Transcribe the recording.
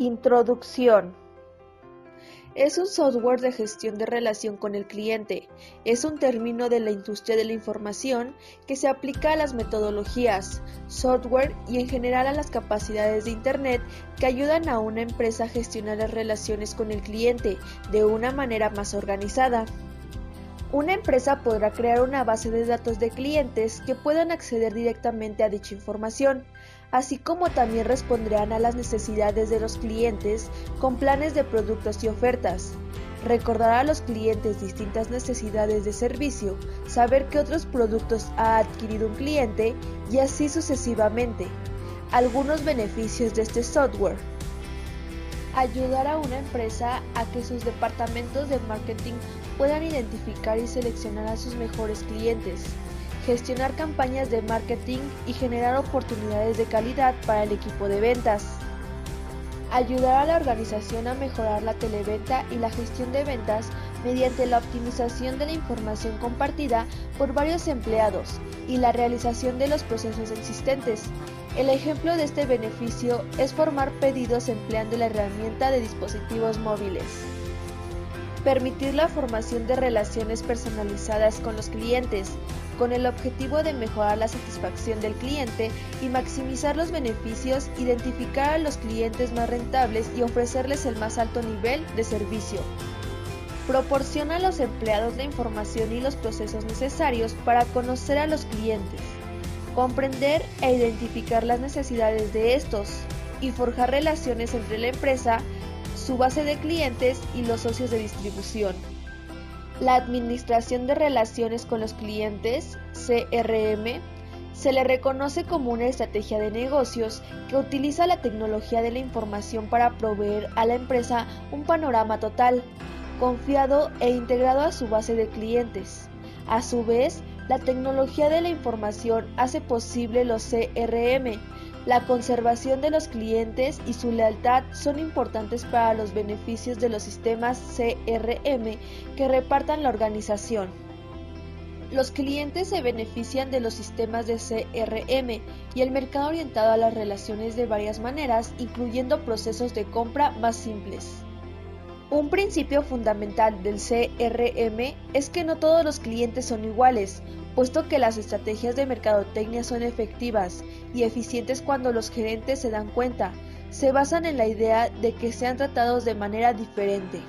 Introducción. Es un software de gestión de relación con el cliente. Es un término de la industria de la información que se aplica a las metodologías, software y en general a las capacidades de Internet que ayudan a una empresa a gestionar las relaciones con el cliente de una manera más organizada. Una empresa podrá crear una base de datos de clientes que puedan acceder directamente a dicha información, así como también responderán a las necesidades de los clientes con planes de productos y ofertas. Recordará a los clientes distintas necesidades de servicio, saber qué otros productos ha adquirido un cliente y así sucesivamente. Algunos beneficios de este software ayudar a una empresa a que sus departamentos de marketing puedan identificar y seleccionar a sus mejores clientes, gestionar campañas de marketing y generar oportunidades de calidad para el equipo de ventas. Ayudar a la organización a mejorar la televenta y la gestión de ventas mediante la optimización de la información compartida por varios empleados y la realización de los procesos existentes, el ejemplo de este beneficio es formar pedidos empleando la herramienta de dispositivos móviles. Permitir la formación de relaciones personalizadas con los clientes, con el objetivo de mejorar la satisfacción del cliente y maximizar los beneficios, identificar a los clientes más rentables y ofrecerles el más alto nivel de servicio. Proporciona a los empleados la información y los procesos necesarios para conocer a los clientes comprender e identificar las necesidades de estos y forjar relaciones entre la empresa, su base de clientes y los socios de distribución. La administración de relaciones con los clientes, CRM, se le reconoce como una estrategia de negocios que utiliza la tecnología de la información para proveer a la empresa un panorama total, confiado e integrado a su base de clientes. A su vez, la tecnología de la información hace posible los CRM. La conservación de los clientes y su lealtad son importantes para los beneficios de los sistemas CRM que repartan la organización. Los clientes se benefician de los sistemas de CRM y el mercado orientado a las relaciones de varias maneras, incluyendo procesos de compra más simples. Un principio fundamental del CRM es que no todos los clientes son iguales, puesto que las estrategias de mercadotecnia son efectivas y eficientes cuando los gerentes se dan cuenta, se basan en la idea de que sean tratados de manera diferente.